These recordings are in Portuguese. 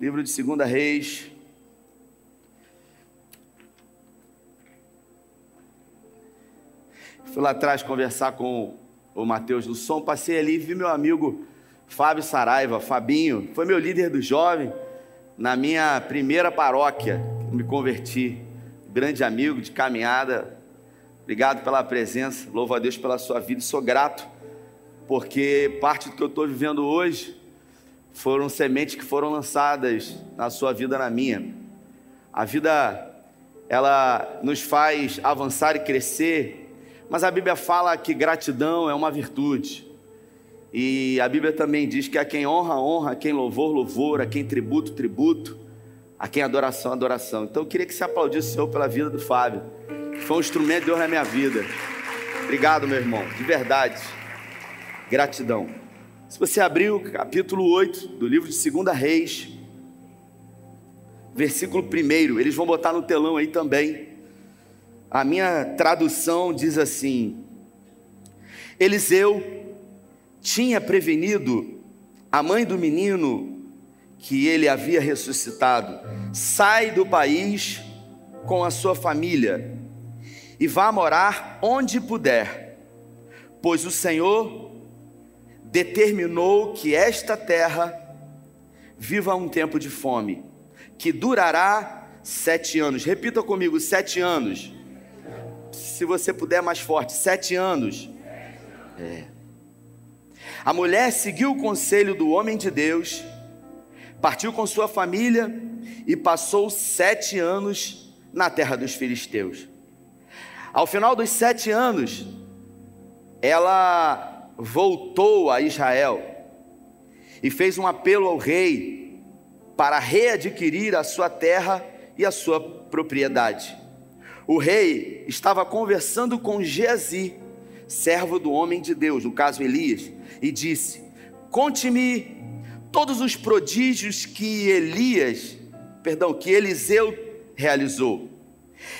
livro de 2 Reis. Fui lá atrás conversar com o Mateus do som, passei ali e vi meu amigo Fábio Saraiva, Fabinho, foi meu líder do jovem na minha primeira paróquia, me converti, grande amigo de caminhada. Obrigado pela presença, louvo a Deus pela sua vida, sou grato, porque parte do que eu estou vivendo hoje foram sementes que foram lançadas na sua vida, na minha. A vida, ela nos faz avançar e crescer, mas a Bíblia fala que gratidão é uma virtude. E a Bíblia também diz que a quem honra, honra, a quem louvor, louvor, a quem tributo, tributo, a quem adoração, adoração. Então eu queria que você aplaudisse o Senhor pela vida do Fábio. Foi um instrumento de Deus na minha vida. Obrigado, meu irmão, de verdade. Gratidão. Se você abrir o capítulo 8 do livro de 2 Reis, versículo 1, eles vão botar no telão aí também. A minha tradução diz assim: Eliseu tinha prevenido a mãe do menino que ele havia ressuscitado: sai do país com a sua família e vá morar onde puder, pois o Senhor determinou que esta terra viva um tempo de fome, que durará sete anos. Repita comigo: sete anos se você puder mais forte, sete anos. É. A mulher seguiu o conselho do homem de Deus, partiu com sua família e passou sete anos na terra dos filisteus. Ao final dos sete anos, ela voltou a Israel e fez um apelo ao rei para readquirir a sua terra e a sua propriedade o rei estava conversando com Geazi, servo do homem de Deus, no caso Elias, e disse: Conte-me todos os prodígios que Elias, perdão, que Eliseu realizou.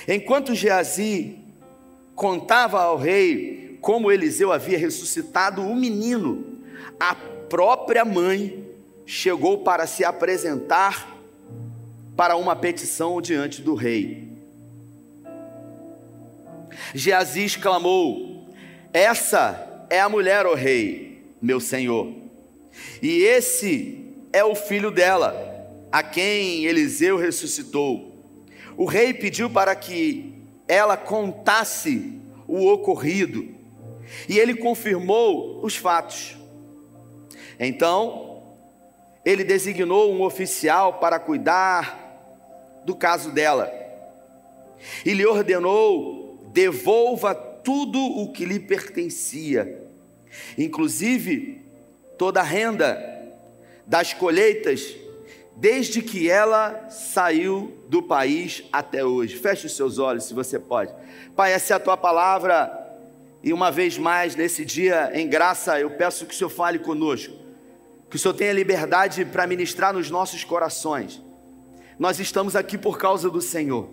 Enquanto Geazi contava ao rei como Eliseu havia ressuscitado o menino, a própria mãe chegou para se apresentar para uma petição diante do rei. Geazi exclamou: Essa é a mulher, ó rei, meu senhor, e esse é o filho dela, a quem Eliseu ressuscitou. O rei pediu para que ela contasse o ocorrido, e ele confirmou os fatos. Então, ele designou um oficial para cuidar do caso dela, e lhe ordenou devolva tudo o que lhe pertencia, inclusive toda a renda das colheitas, desde que ela saiu do país até hoje. Feche os seus olhos, se você pode. Pai, essa é a tua palavra, e uma vez mais, nesse dia, em graça, eu peço que o Senhor fale conosco, que o Senhor tenha liberdade para ministrar nos nossos corações. Nós estamos aqui por causa do Senhor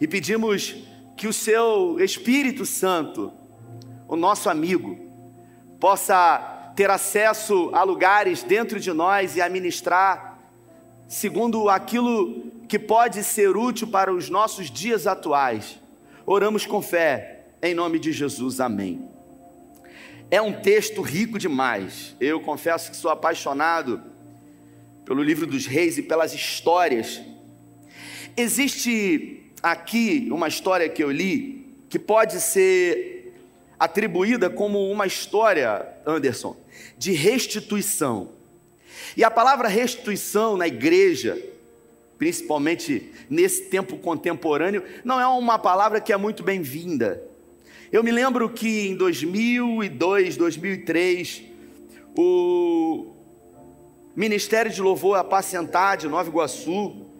e pedimos que o seu Espírito Santo, o nosso amigo, possa ter acesso a lugares dentro de nós e a ministrar segundo aquilo que pode ser útil para os nossos dias atuais. Oramos com fé, em nome de Jesus, amém. É um texto rico demais. Eu confesso que sou apaixonado pelo livro dos reis e pelas histórias. Existe aqui uma história que eu li que pode ser atribuída como uma história, Anderson, de restituição. E a palavra restituição na igreja, principalmente nesse tempo contemporâneo, não é uma palavra que é muito bem-vinda. Eu me lembro que em 2002, 2003, o Ministério de Louvor Apacentar de Nova Iguaçu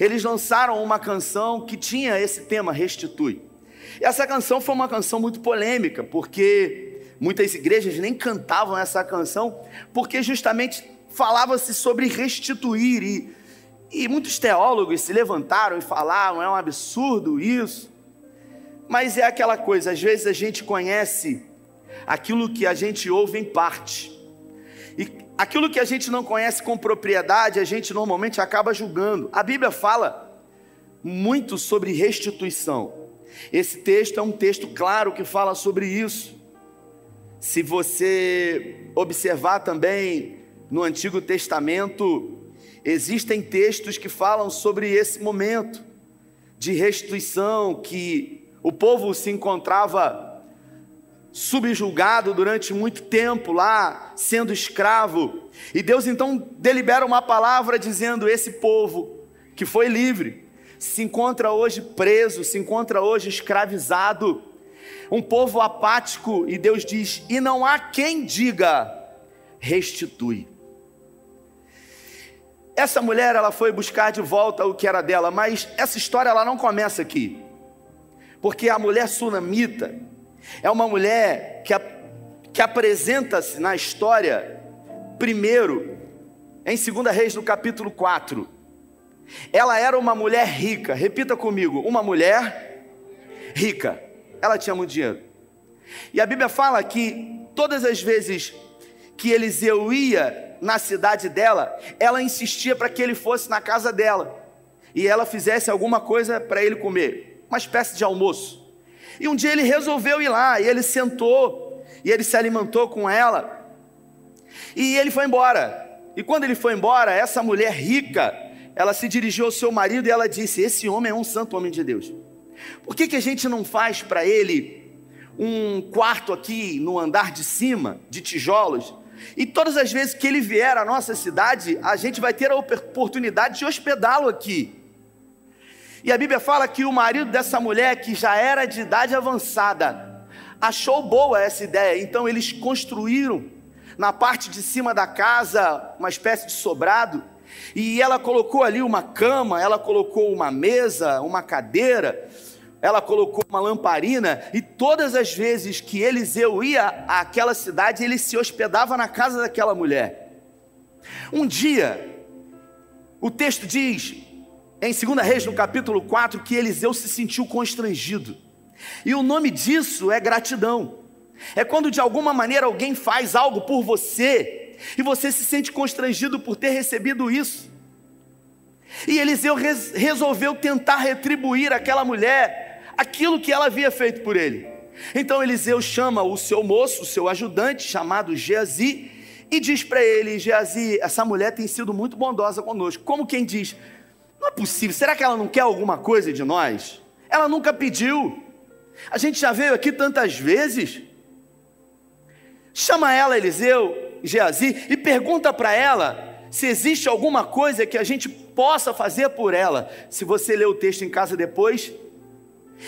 eles lançaram uma canção que tinha esse tema, Restitui. E essa canção foi uma canção muito polêmica, porque muitas igrejas nem cantavam essa canção, porque justamente falava-se sobre restituir, e, e muitos teólogos se levantaram e falaram: é um absurdo isso. Mas é aquela coisa, às vezes a gente conhece aquilo que a gente ouve em parte. E Aquilo que a gente não conhece com propriedade, a gente normalmente acaba julgando. A Bíblia fala muito sobre restituição. Esse texto é um texto claro que fala sobre isso. Se você observar também no Antigo Testamento, existem textos que falam sobre esse momento de restituição que o povo se encontrava subjulgado durante muito tempo lá, sendo escravo. E Deus então delibera uma palavra dizendo: esse povo que foi livre se encontra hoje preso, se encontra hoje escravizado. Um povo apático, e Deus diz: e não há quem diga, restitui. Essa mulher, ela foi buscar de volta o que era dela, mas essa história ela não começa aqui. Porque a mulher sunamita, é uma mulher que, que apresenta-se na história, primeiro, em 2 Reis, no capítulo 4. Ela era uma mulher rica, repita comigo: uma mulher rica. Ela tinha muito dinheiro. E a Bíblia fala que todas as vezes que Eliseu ia na cidade dela, ela insistia para que ele fosse na casa dela e ela fizesse alguma coisa para ele comer, uma espécie de almoço. E um dia ele resolveu ir lá, e ele sentou, e ele se alimentou com ela, e ele foi embora. E quando ele foi embora, essa mulher rica, ela se dirigiu ao seu marido e ela disse: Esse homem é um santo homem de Deus. Por que, que a gente não faz para ele um quarto aqui no andar de cima, de tijolos? E todas as vezes que ele vier à nossa cidade, a gente vai ter a oportunidade de hospedá-lo aqui. E a Bíblia fala que o marido dessa mulher, que já era de idade avançada, achou boa essa ideia. Então eles construíram na parte de cima da casa uma espécie de sobrado. E ela colocou ali uma cama, ela colocou uma mesa, uma cadeira, ela colocou uma lamparina, e todas as vezes que Eliseu ia àquela cidade, ele se hospedava na casa daquela mulher. Um dia, o texto diz em 2 Reis, no capítulo 4, que Eliseu se sentiu constrangido. E o nome disso é gratidão. É quando de alguma maneira alguém faz algo por você e você se sente constrangido por ter recebido isso. E Eliseu res resolveu tentar retribuir àquela mulher aquilo que ela havia feito por ele. Então Eliseu chama o seu moço, o seu ajudante, chamado Geazi, e diz para ele: Geazi, essa mulher tem sido muito bondosa conosco. Como quem diz, não é possível. Será que ela não quer alguma coisa de nós? Ela nunca pediu. A gente já veio aqui tantas vezes. Chama ela, Eliseu, Geazi, e pergunta para ela se existe alguma coisa que a gente possa fazer por ela. Se você ler o texto em casa depois,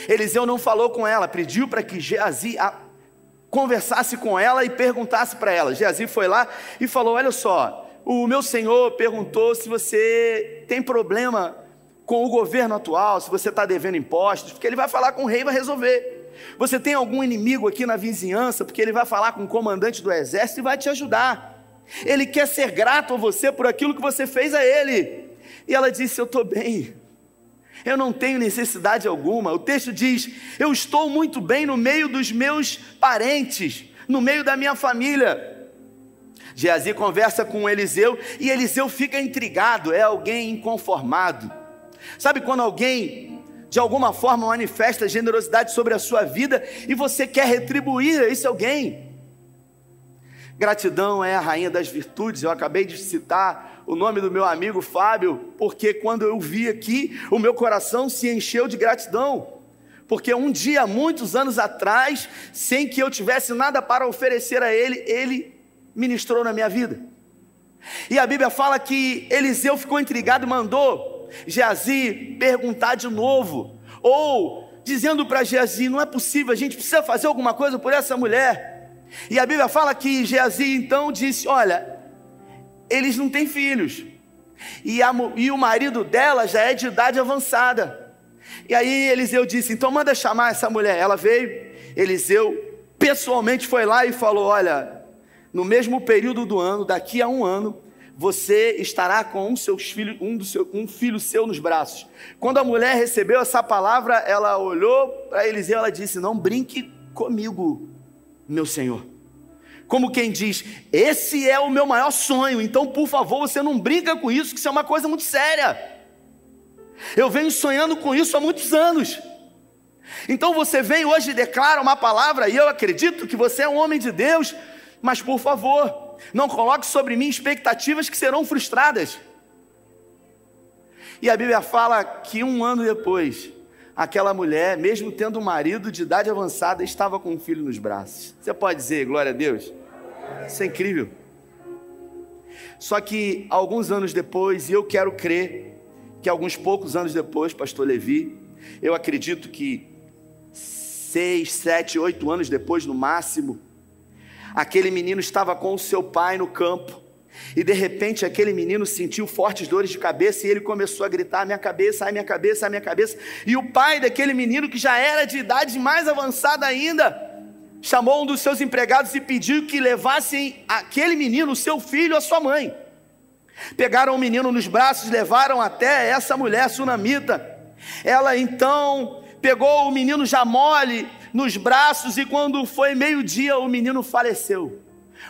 Eliseu não falou com ela, pediu para que Geazi conversasse com ela e perguntasse para ela. Geazi foi lá e falou: Olha só, o meu senhor perguntou se você tem problema com o governo atual, se você está devendo impostos, porque ele vai falar com o rei e vai resolver. Você tem algum inimigo aqui na vizinhança, porque ele vai falar com o comandante do exército e vai te ajudar. Ele quer ser grato a você por aquilo que você fez a ele. E ela disse: Eu estou bem, eu não tenho necessidade alguma. O texto diz: Eu estou muito bem no meio dos meus parentes, no meio da minha família. Geazi conversa com Eliseu e Eliseu fica intrigado, é alguém inconformado. Sabe quando alguém de alguma forma manifesta generosidade sobre a sua vida e você quer retribuir a esse alguém? Gratidão é a rainha das virtudes. Eu acabei de citar o nome do meu amigo Fábio, porque quando eu vi aqui, o meu coração se encheu de gratidão. Porque um dia, muitos anos atrás, sem que eu tivesse nada para oferecer a ele, ele ministrou na minha vida. E a Bíblia fala que Eliseu ficou intrigado e mandou Geazi perguntar de novo, ou dizendo para Geazi: não é possível, a gente precisa fazer alguma coisa por essa mulher. E a Bíblia fala que Geazi então disse: Olha, eles não têm filhos, e, a, e o marido dela já é de idade avançada. E aí Eliseu disse: Então manda chamar essa mulher. Ela veio, Eliseu pessoalmente foi lá e falou: Olha, no mesmo período do ano, daqui a um ano, você estará com um, seus filho, um, do seu, um filho seu nos braços. Quando a mulher recebeu essa palavra, ela olhou para Eliseu e disse: Não brinque comigo, meu senhor. como quem diz: Esse é o meu maior sonho, então por favor você não brinca com isso, que isso é uma coisa muito séria. Eu venho sonhando com isso há muitos anos. Então você vem hoje e declara uma palavra, e eu acredito que você é um homem de Deus, mas por favor, não coloque sobre mim expectativas que serão frustradas. E a Bíblia fala que um ano depois, aquela mulher, mesmo tendo um marido de idade avançada, estava com um filho nos braços. Você pode dizer glória a Deus? Isso é incrível. Só que alguns anos depois, e eu quero crer que alguns poucos anos depois, pastor Levi, eu acredito que seis, sete, oito anos depois, no máximo, aquele menino estava com o seu pai no campo. E de repente aquele menino sentiu fortes dores de cabeça e ele começou a gritar: minha cabeça, ai minha cabeça, ai minha cabeça. E o pai daquele menino, que já era de idade mais avançada ainda, chamou um dos seus empregados e pediu que levassem aquele menino, seu filho, a sua mãe. Pegaram o menino nos braços, levaram até essa mulher sunamita. Ela então pegou o menino já mole nos braços e quando foi meio-dia o menino faleceu.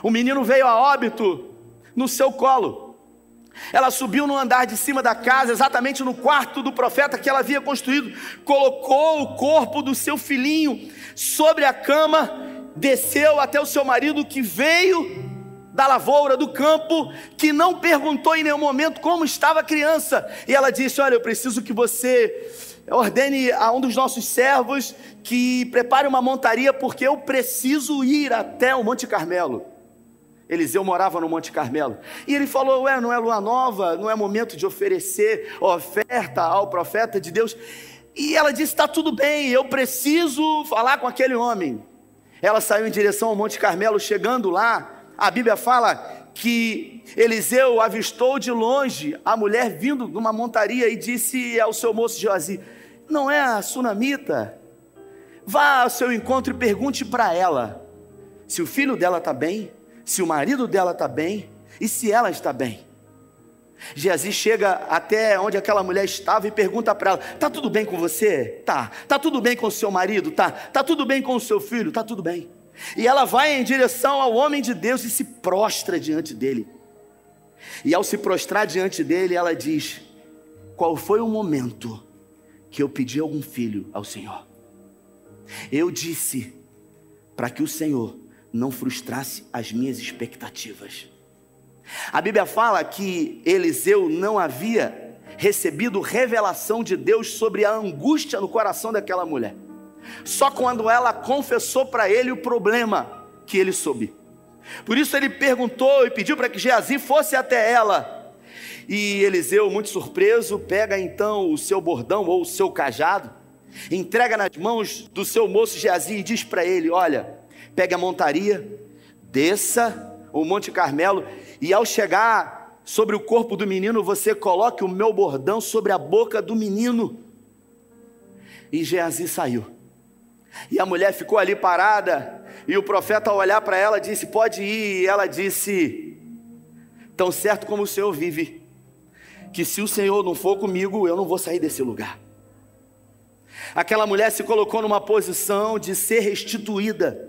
O menino veio a óbito no seu colo. Ela subiu no andar de cima da casa, exatamente no quarto do profeta que ela havia construído, colocou o corpo do seu filhinho sobre a cama, desceu até o seu marido que veio da lavoura, do campo, que não perguntou em nenhum momento como estava a criança. E ela disse: Olha, eu preciso que você ordene a um dos nossos servos que prepare uma montaria, porque eu preciso ir até o Monte Carmelo. Eliseu morava no Monte Carmelo. E ele falou: Ué, não é lua nova, não é momento de oferecer oferta ao profeta de Deus. E ela disse: Está tudo bem, eu preciso falar com aquele homem. Ela saiu em direção ao Monte Carmelo, chegando lá, a Bíblia fala que Eliseu avistou de longe a mulher vindo de uma montaria e disse ao seu moço Joazi: Não é a sunamita? Vá ao seu encontro e pergunte para ela se o filho dela está bem se o marido dela está bem e se ela está bem. Geazi chega até onde aquela mulher estava e pergunta para ela: "Tá tudo bem com você? Tá. Tá tudo bem com o seu marido? Tá. Tá tudo bem com o seu filho? Tá tudo bem." E ela vai em direção ao homem de Deus e se prostra diante dele. E ao se prostrar diante dele, ela diz: Qual foi o momento que eu pedi algum filho ao Senhor? Eu disse para que o Senhor não frustrasse as minhas expectativas. A Bíblia fala que Eliseu não havia recebido revelação de Deus sobre a angústia no coração daquela mulher. Só quando ela confessou para ele o problema que ele soube. Por isso ele perguntou e pediu para que Geazi fosse até ela. E Eliseu, muito surpreso, pega então o seu bordão ou o seu cajado, entrega nas mãos do seu moço Geazi e diz para ele: Olha, pegue a montaria, desça o Monte Carmelo e ao chegar sobre o corpo do menino, você coloque o meu bordão sobre a boca do menino. E Geazi saiu. E a mulher ficou ali parada, e o profeta, ao olhar para ela, disse: Pode ir. E ela disse: Tão certo como o Senhor vive, que se o Senhor não for comigo, eu não vou sair desse lugar. Aquela mulher se colocou numa posição de ser restituída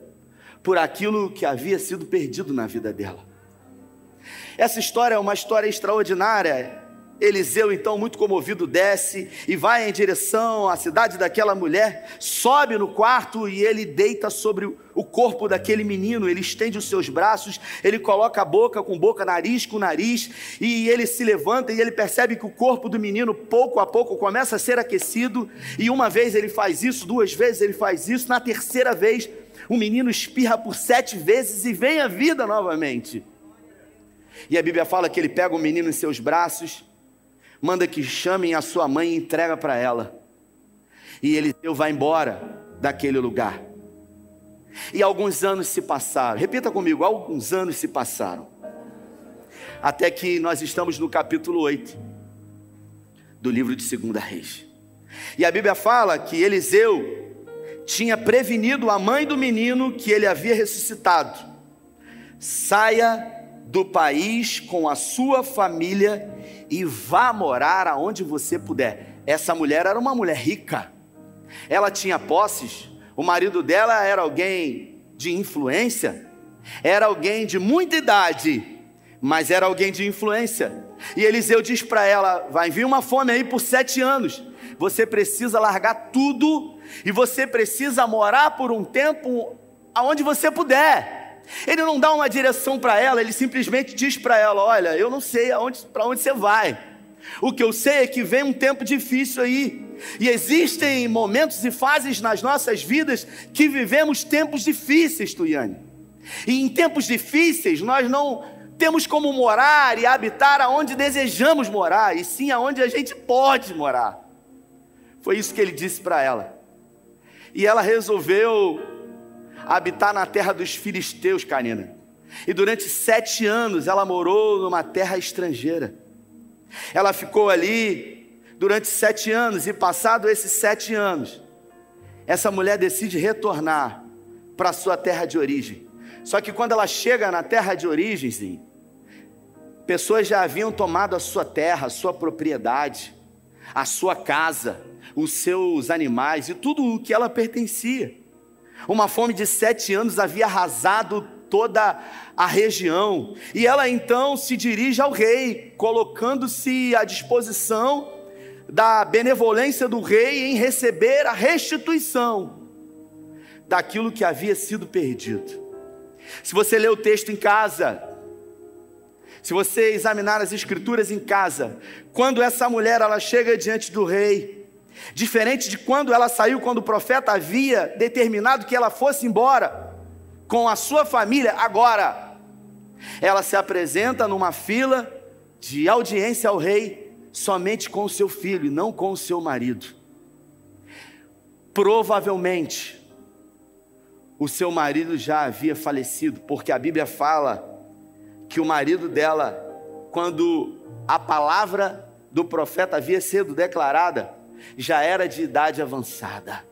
por aquilo que havia sido perdido na vida dela. Essa história é uma história extraordinária. Eliseu, então, muito comovido, desce e vai em direção à cidade daquela mulher, sobe no quarto e ele deita sobre o corpo daquele menino. Ele estende os seus braços, ele coloca a boca com boca, nariz com nariz, e ele se levanta e ele percebe que o corpo do menino, pouco a pouco, começa a ser aquecido. E uma vez ele faz isso, duas vezes ele faz isso, na terceira vez o menino espirra por sete vezes e vem à vida novamente. E a Bíblia fala que ele pega o menino em seus braços, manda que chamem a sua mãe e entrega para ela. E Eliseu vai embora daquele lugar. E alguns anos se passaram. Repita comigo: alguns anos se passaram. Até que nós estamos no capítulo 8 do livro de 2 Reis. E a Bíblia fala que Eliseu tinha prevenido a mãe do menino que ele havia ressuscitado: saia do país com a sua família e vá morar aonde você puder. Essa mulher era uma mulher rica, ela tinha posses, o marido dela era alguém de influência, Era alguém de muita idade, mas era alguém de influência. E Eliseu diz para ela: vai vir uma fome aí por sete anos. Você precisa largar tudo e você precisa morar por um tempo aonde você puder. Ele não dá uma direção para ela, ele simplesmente diz para ela: Olha, eu não sei para onde você vai. O que eu sei é que vem um tempo difícil aí. E existem momentos e fases nas nossas vidas que vivemos tempos difíceis, Tuiane. E em tempos difíceis nós não temos como morar e habitar aonde desejamos morar, e sim aonde a gente pode morar. Foi isso que ele disse para ela. E ela resolveu habitar na terra dos filisteus, Karina. E durante sete anos ela morou numa terra estrangeira. Ela ficou ali durante sete anos, e passado esses sete anos, essa mulher decide retornar para sua terra de origem. Só que quando ela chega na terra de origem, pessoas já haviam tomado a sua terra, a sua propriedade, a sua casa, os seus animais e tudo o que ela pertencia. Uma fome de sete anos havia arrasado toda a região. E ela então se dirige ao rei, colocando-se à disposição da benevolência do rei em receber a restituição daquilo que havia sido perdido. Se você ler o texto em casa, se você examinar as escrituras em casa, quando essa mulher ela chega diante do rei, diferente de quando ela saiu quando o profeta havia determinado que ela fosse embora, com a sua família agora. Ela se apresenta numa fila de audiência ao rei somente com o seu filho e não com o seu marido. Provavelmente o seu marido já havia falecido, porque a Bíblia fala que o marido dela, quando a palavra do profeta havia sido declarada, já era de idade avançada.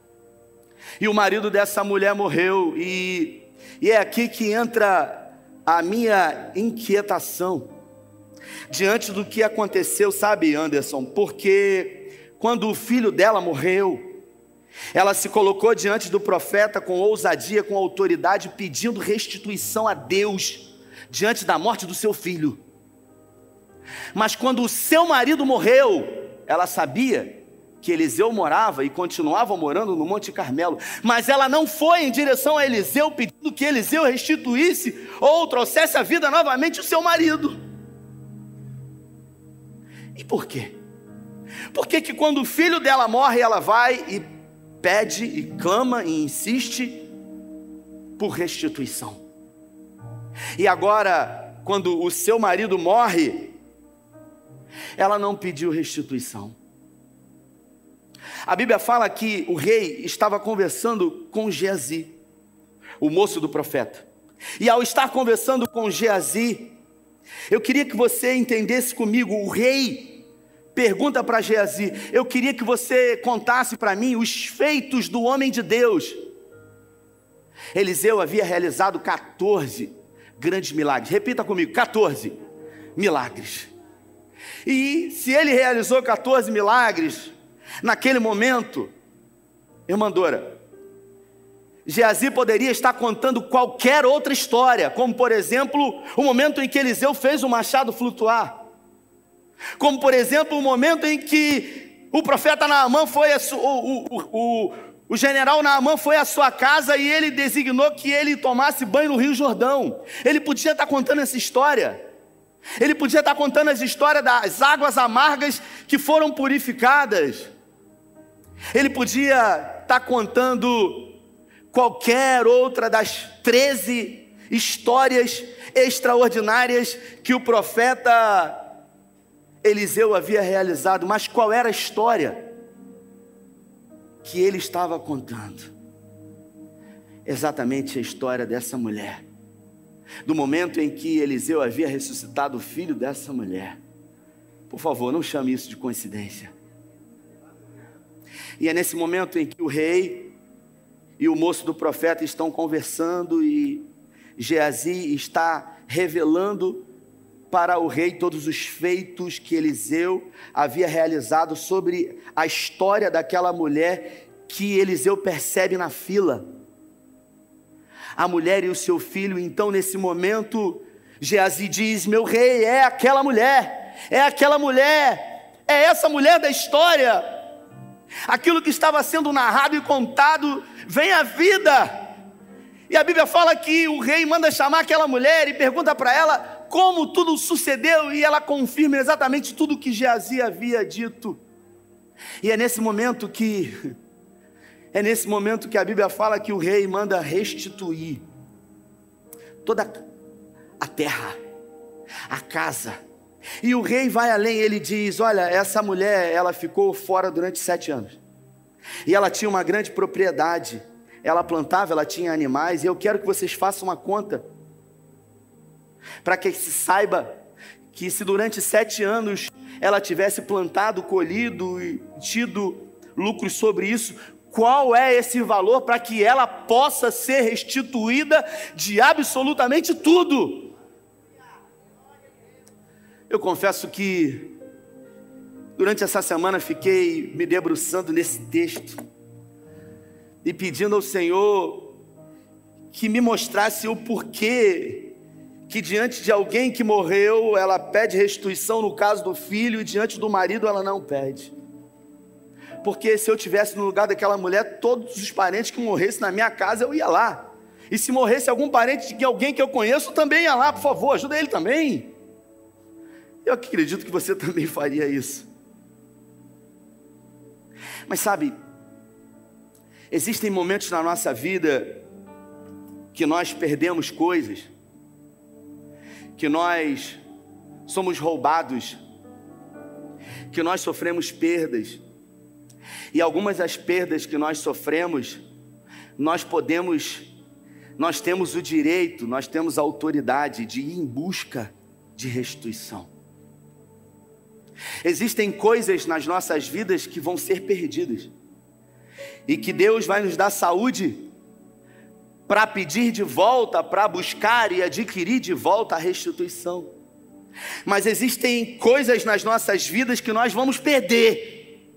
E o marido dessa mulher morreu e e é aqui que entra a minha inquietação diante do que aconteceu, sabe, Anderson? Porque quando o filho dela morreu, ela se colocou diante do profeta com ousadia, com autoridade, pedindo restituição a Deus diante da morte do seu filho. Mas quando o seu marido morreu, ela sabia que Eliseu morava e continuava morando no Monte Carmelo, mas ela não foi em direção a Eliseu pedindo que Eliseu restituísse ou trouxesse a vida novamente o seu marido. E por quê? Porque que quando o filho dela morre, ela vai e pede e clama e insiste por restituição. E agora, quando o seu marido morre, ela não pediu restituição. A Bíblia fala que o rei estava conversando com Geazi, o moço do profeta. E ao estar conversando com Geazi, eu queria que você entendesse comigo, o rei pergunta para Geazi, eu queria que você contasse para mim os feitos do homem de Deus. Eliseu havia realizado 14 grandes milagres. Repita comigo, 14 milagres. E se ele realizou 14 milagres, Naquele momento, irmã Dora, Geazi poderia estar contando qualquer outra história, como por exemplo, o momento em que Eliseu fez o machado flutuar, como por exemplo, o momento em que o profeta Naamã foi, o, o, o, o general Naamã foi à sua casa e ele designou que ele tomasse banho no Rio Jordão. Ele podia estar contando essa história. Ele podia estar contando as histórias das águas amargas que foram purificadas. Ele podia estar tá contando qualquer outra das 13 histórias extraordinárias que o profeta Eliseu havia realizado, mas qual era a história que ele estava contando? Exatamente a história dessa mulher, do momento em que Eliseu havia ressuscitado o filho dessa mulher. Por favor, não chame isso de coincidência. E é nesse momento em que o rei e o moço do profeta estão conversando e Geazi está revelando para o rei todos os feitos que Eliseu havia realizado sobre a história daquela mulher que Eliseu percebe na fila. a mulher e o seu filho. Então, nesse momento, Geazi diz: Meu rei, é aquela mulher, é aquela mulher, é essa mulher da história. Aquilo que estava sendo narrado e contado vem à vida. E a Bíblia fala que o rei manda chamar aquela mulher e pergunta para ela como tudo sucedeu, e ela confirma exatamente tudo o que Geazi havia dito. E é nesse momento que é nesse momento que a Bíblia fala que o rei manda restituir toda a terra, a casa. E o rei vai além, ele diz: Olha, essa mulher, ela ficou fora durante sete anos. E ela tinha uma grande propriedade. Ela plantava, ela tinha animais. E eu quero que vocês façam uma conta. Para que se saiba que se durante sete anos ela tivesse plantado, colhido e tido lucros sobre isso, qual é esse valor para que ela possa ser restituída de absolutamente tudo. Eu confesso que durante essa semana fiquei me debruçando nesse texto e pedindo ao Senhor que me mostrasse o porquê que diante de alguém que morreu, ela pede restituição no caso do filho e diante do marido ela não pede porque se eu tivesse no lugar daquela mulher, todos os parentes que morressem na minha casa, eu ia lá. E se morresse algum parente de alguém que eu conheço, também ia lá, por favor, ajuda ele também. Eu acredito que você também faria isso. Mas sabe, existem momentos na nossa vida que nós perdemos coisas, que nós somos roubados, que nós sofremos perdas, e algumas das perdas que nós sofremos, nós podemos, nós temos o direito, nós temos a autoridade de ir em busca de restituição. Existem coisas nas nossas vidas que vão ser perdidas, e que Deus vai nos dar saúde para pedir de volta, para buscar e adquirir de volta a restituição. Mas existem coisas nas nossas vidas que nós vamos perder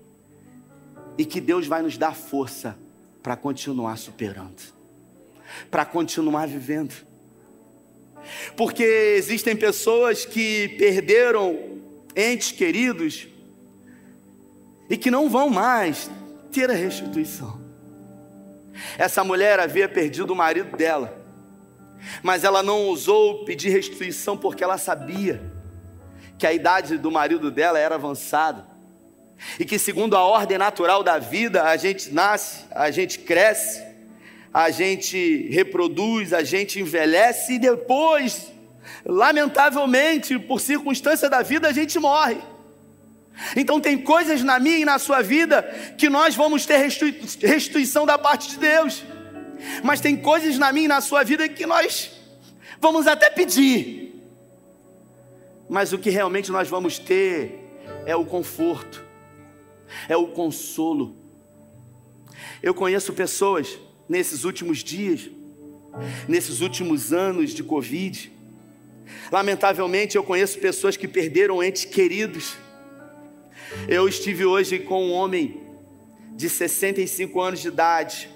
e que Deus vai nos dar força para continuar superando, para continuar vivendo. Porque existem pessoas que perderam entes queridos e que não vão mais ter a restituição. Essa mulher havia perdido o marido dela, mas ela não ousou pedir restituição porque ela sabia que a idade do marido dela era avançada e que, segundo a ordem natural da vida, a gente nasce, a gente cresce, a gente reproduz, a gente envelhece e depois, lamentavelmente, por circunstância da vida, a gente morre. Então, tem coisas na minha e na sua vida que nós vamos ter restituição da parte de Deus, mas tem coisas na minha e na sua vida que nós vamos até pedir, mas o que realmente nós vamos ter é o conforto é o consolo. Eu conheço pessoas nesses últimos dias, nesses últimos anos de Covid. Lamentavelmente, eu conheço pessoas que perderam entes queridos. Eu estive hoje com um homem de 65 anos de idade,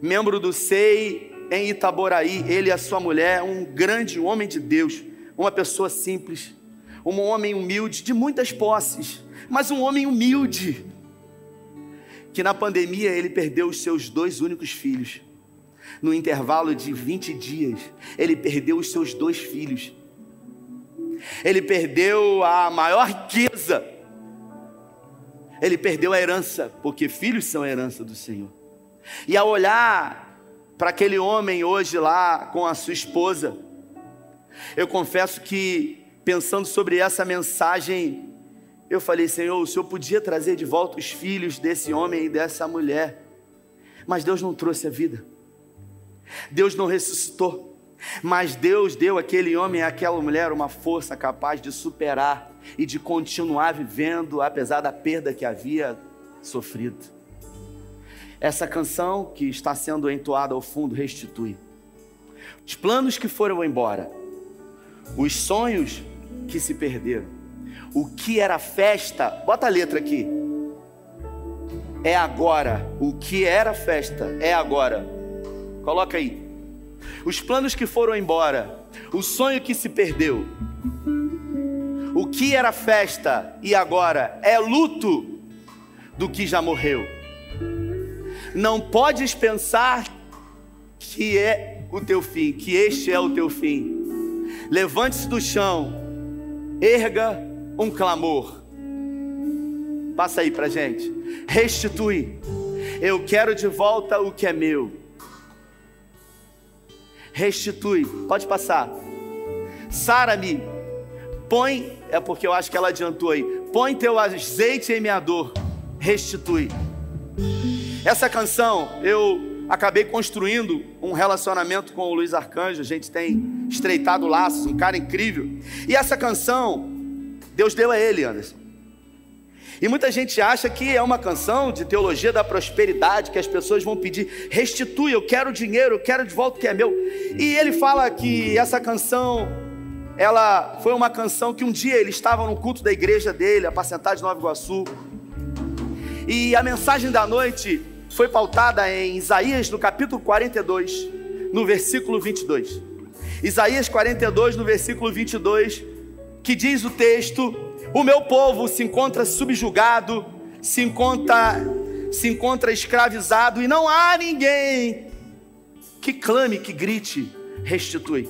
membro do SEI em Itaboraí, ele e a sua mulher, um grande homem de Deus, uma pessoa simples, um homem humilde, de muitas posses mas um homem humilde, que na pandemia ele perdeu os seus dois únicos filhos. No intervalo de 20 dias, ele perdeu os seus dois filhos. Ele perdeu a maior riqueza. Ele perdeu a herança, porque filhos são a herança do Senhor. E ao olhar para aquele homem hoje lá com a sua esposa, eu confesso que pensando sobre essa mensagem, eu falei, Senhor, o Senhor podia trazer de volta os filhos desse homem e dessa mulher, mas Deus não trouxe a vida, Deus não ressuscitou, mas Deus deu àquele homem e àquela mulher uma força capaz de superar e de continuar vivendo, apesar da perda que havia sofrido. Essa canção que está sendo entoada ao fundo restitui os planos que foram embora, os sonhos que se perderam o que era festa, bota a letra aqui. É agora. O que era festa é agora. Coloca aí. os planos que foram embora, o sonho que se perdeu, o que era festa e agora é luto do que já morreu. Não podes pensar que é o teu fim, que este é o teu fim. Levante-se do chão, erga um clamor. Passa aí pra gente. Restitui. Eu quero de volta o que é meu. Restitui. Pode passar. Sara-me. Põe, é porque eu acho que ela adiantou aí. Põe teu azeite em minha dor. Restitui. Essa canção eu acabei construindo um relacionamento com o Luiz Arcanjo, a gente tem estreitado laços, um cara incrível. E essa canção, Deus deu a ele, Anderson. E muita gente acha que é uma canção de teologia da prosperidade, que as pessoas vão pedir, restitui, eu quero dinheiro, eu quero de volta o que é meu. E ele fala que essa canção, ela foi uma canção que um dia ele estava no culto da igreja dele, apacentado de Nova Iguaçu. E a mensagem da noite foi pautada em Isaías, no capítulo 42, no versículo 22. Isaías 42, no versículo 22, que diz o texto: O meu povo se encontra subjugado, se encontra, se encontra escravizado, e não há ninguém que clame, que grite, restitui.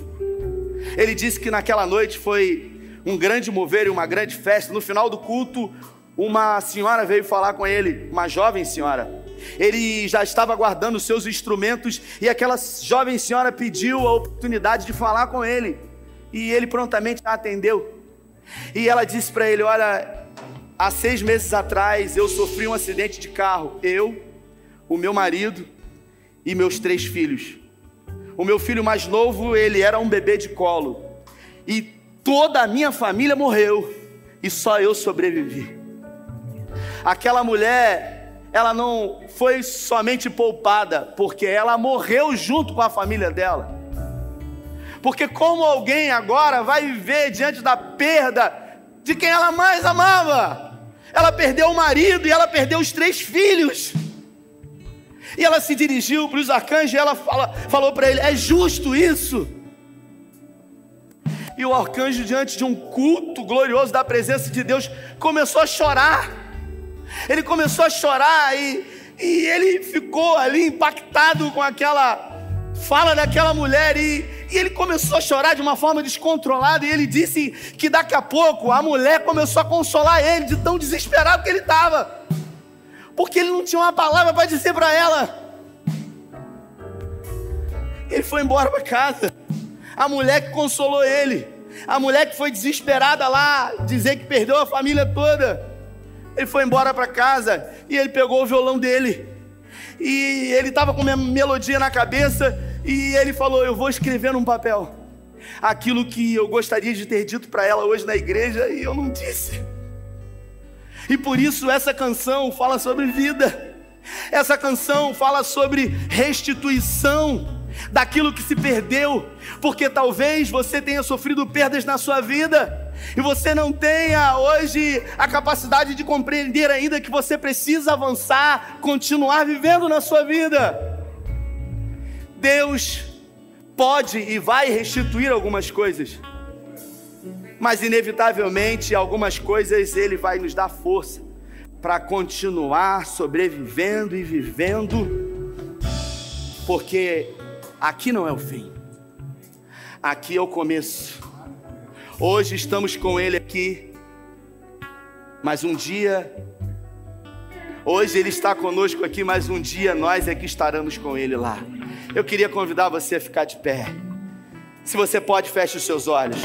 Ele disse que naquela noite foi um grande mover e uma grande festa. No final do culto, uma senhora veio falar com ele, uma jovem senhora ele já estava guardando seus instrumentos e aquela jovem senhora pediu a oportunidade de falar com ele. E ele prontamente a atendeu. E ela disse para ele: Olha, há seis meses atrás eu sofri um acidente de carro. Eu, o meu marido e meus três filhos. O meu filho mais novo, ele era um bebê de colo. E toda a minha família morreu. E só eu sobrevivi. Aquela mulher ela não foi somente poupada, porque ela morreu junto com a família dela. Porque como alguém agora vai viver diante da perda de quem ela mais amava? Ela perdeu o marido e ela perdeu os três filhos. E ela se dirigiu para os arcanjos e ela fala, falou para ele: É justo isso? E o arcanjo, diante de um culto glorioso da presença de Deus, começou a chorar. Ele começou a chorar e, e ele ficou ali impactado com aquela fala daquela mulher e, e, ele começou a chorar de uma forma descontrolada e ele disse que daqui a pouco a mulher começou a consolar ele de tão desesperado que ele estava, porque ele não tinha uma palavra para dizer para ela. Ele foi embora para casa. A mulher que consolou ele, a mulher que foi desesperada lá dizer que perdeu a família toda. Ele foi embora para casa e ele pegou o violão dele. E ele estava com uma melodia na cabeça e ele falou: Eu vou escrever num papel aquilo que eu gostaria de ter dito para ela hoje na igreja e eu não disse. E por isso essa canção fala sobre vida. Essa canção fala sobre restituição daquilo que se perdeu, porque talvez você tenha sofrido perdas na sua vida e você não tenha hoje a capacidade de compreender ainda que você precisa avançar, continuar vivendo na sua vida. Deus pode e vai restituir algumas coisas, mas inevitavelmente algumas coisas Ele vai nos dar força para continuar sobrevivendo e vivendo, porque aqui não é o fim, aqui é o começo. Hoje estamos com Ele aqui, mas um dia, hoje Ele está conosco aqui, mas um dia nós é que estaremos com Ele lá. Eu queria convidar você a ficar de pé. Se você pode, feche os seus olhos.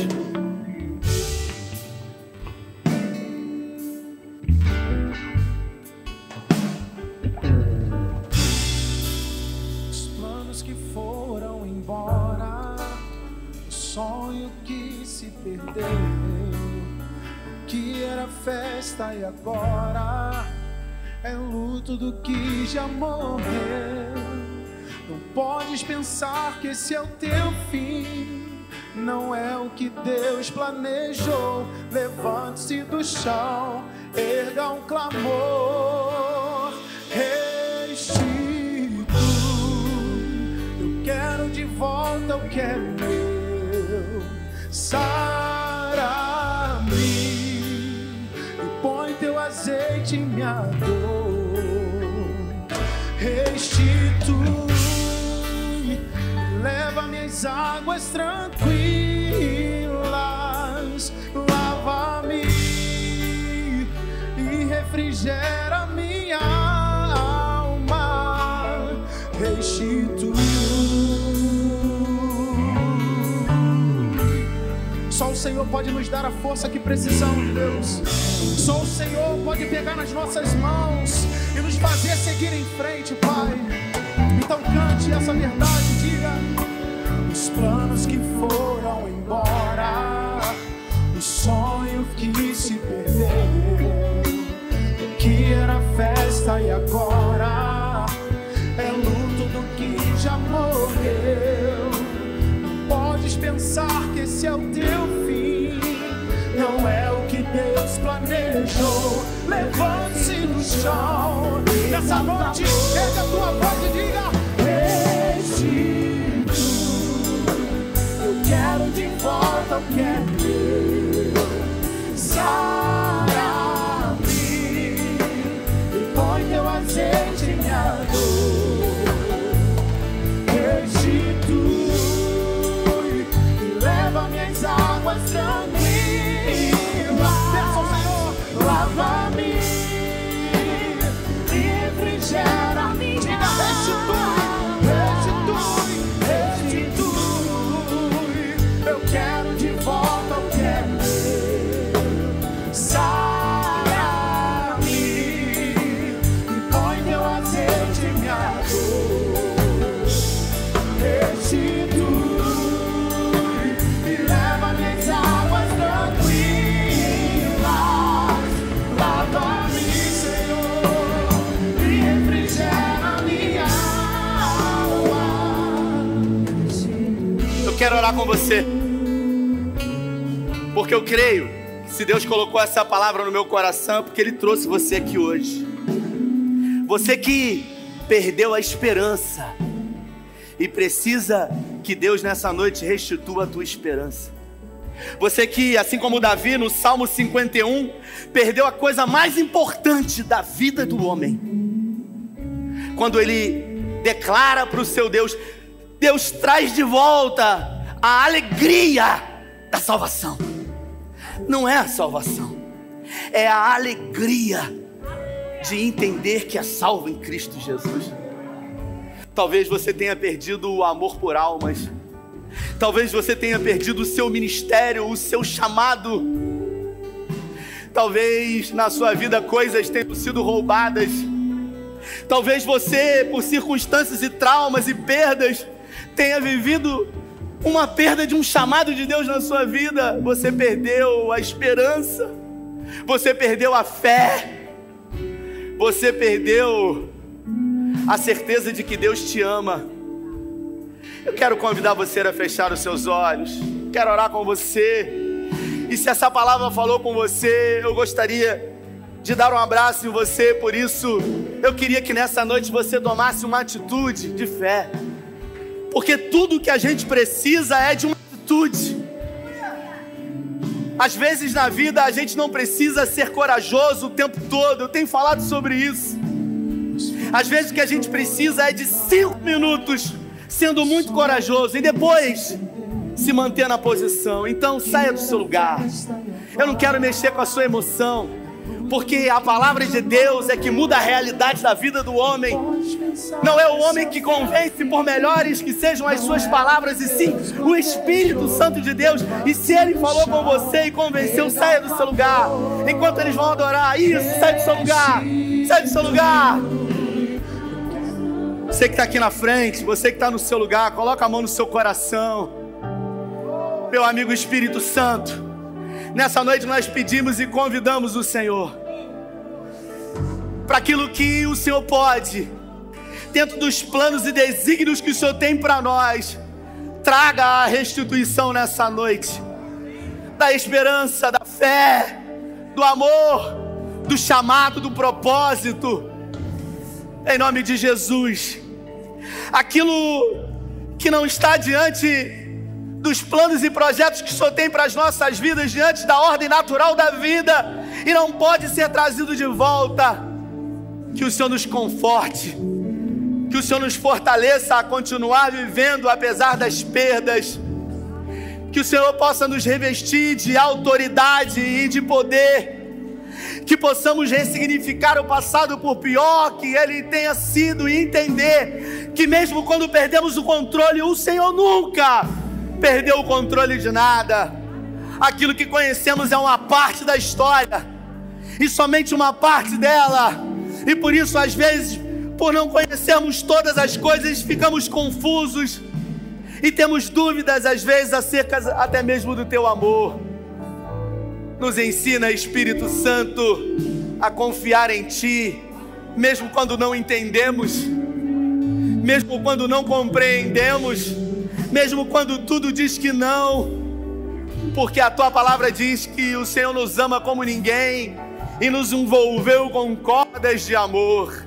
festa e agora é luto do que já morreu. Podes pensar que esse é o teu fim. Não é o que Deus planejou. Levante-se do chão, erga um clamor. Restitui. Eu quero de volta que é meu. Sara-me e põe teu azeite em minha dor. Restitui, minhas águas tranquilas. Lava-me e refrigera minha alma. Restitui. Só o Senhor pode nos dar a força que precisamos, Deus. Só o Senhor pode pegar nas nossas mãos e nos fazer seguir em frente, Pai. Então cante essa verdade, diga: os planos que foram embora, o sonho que se perdeu, o que era festa e agora é luto do que já morreu. Não podes pensar que esse é o teu fim, não é o que Deus planejou. Levante-se do chão, nessa noite, chega a tua voz e diga: volta o Orar com você. Porque eu creio que se Deus colocou essa palavra no meu coração, é porque Ele trouxe você aqui hoje. Você que perdeu a esperança e precisa que Deus nessa noite restitua a tua esperança. Você que, assim como Davi no Salmo 51, perdeu a coisa mais importante da vida do homem. Quando ele declara para o seu Deus: Deus traz de volta a alegria da salvação. Não é a salvação, é a alegria de entender que é salvo em Cristo Jesus. Talvez você tenha perdido o amor por almas. Talvez você tenha perdido o seu ministério, o seu chamado. Talvez na sua vida coisas tenham sido roubadas. Talvez você, por circunstâncias e traumas e perdas, tenha vivido uma perda de um chamado de Deus na sua vida. Você perdeu a esperança. Você perdeu a fé. Você perdeu a certeza de que Deus te ama. Eu quero convidar você a fechar os seus olhos. Quero orar com você. E se essa palavra falou com você, eu gostaria de dar um abraço em você. Por isso, eu queria que nessa noite você tomasse uma atitude de fé. Porque tudo que a gente precisa é de uma atitude. Às vezes na vida a gente não precisa ser corajoso o tempo todo. Eu tenho falado sobre isso. Às vezes o que a gente precisa é de cinco minutos sendo muito corajoso e depois se manter na posição. Então saia do seu lugar. Eu não quero mexer com a sua emoção, porque a palavra de Deus é que muda a realidade da vida do homem. Não é o homem que convence, por melhores que sejam as suas palavras, e sim o Espírito Santo de Deus. E se ele falou com você e convenceu, saia do seu lugar. Enquanto eles vão adorar, isso, sai do seu lugar. Sai do seu lugar. Você que está aqui na frente, você que está no seu lugar, coloca a mão no seu coração. Meu amigo Espírito Santo, nessa noite nós pedimos e convidamos o Senhor para aquilo que o Senhor pode, dentro dos planos e desígnios que o Senhor tem para nós, traga a restituição nessa noite, da esperança, da fé, do amor, do chamado, do propósito, em nome de Jesus. Aquilo que não está diante dos planos e projetos que o Senhor tem para as nossas vidas, diante da ordem natural da vida, e não pode ser trazido de volta. Que o Senhor nos conforte, que o Senhor nos fortaleça a continuar vivendo apesar das perdas, que o Senhor possa nos revestir de autoridade e de poder que possamos ressignificar o passado por pior que ele tenha sido e entender que mesmo quando perdemos o controle, o Senhor nunca perdeu o controle de nada. Aquilo que conhecemos é uma parte da história e somente uma parte dela. E por isso, às vezes, por não conhecermos todas as coisas, ficamos confusos e temos dúvidas, às vezes, acerca até mesmo do teu amor. Nos ensina, Espírito Santo, a confiar em Ti, mesmo quando não entendemos, mesmo quando não compreendemos, mesmo quando tudo diz que não, porque a Tua palavra diz que o Senhor nos ama como ninguém e nos envolveu com cordas de amor.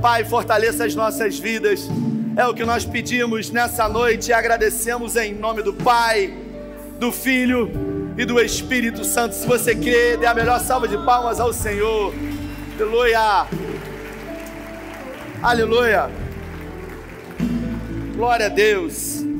Pai, fortaleça as nossas vidas, é o que nós pedimos nessa noite e agradecemos em nome do Pai, do Filho e do Espírito Santo. Se você crê, dê a melhor salva de palmas ao Senhor. Aleluia. Aleluia. Glória a Deus.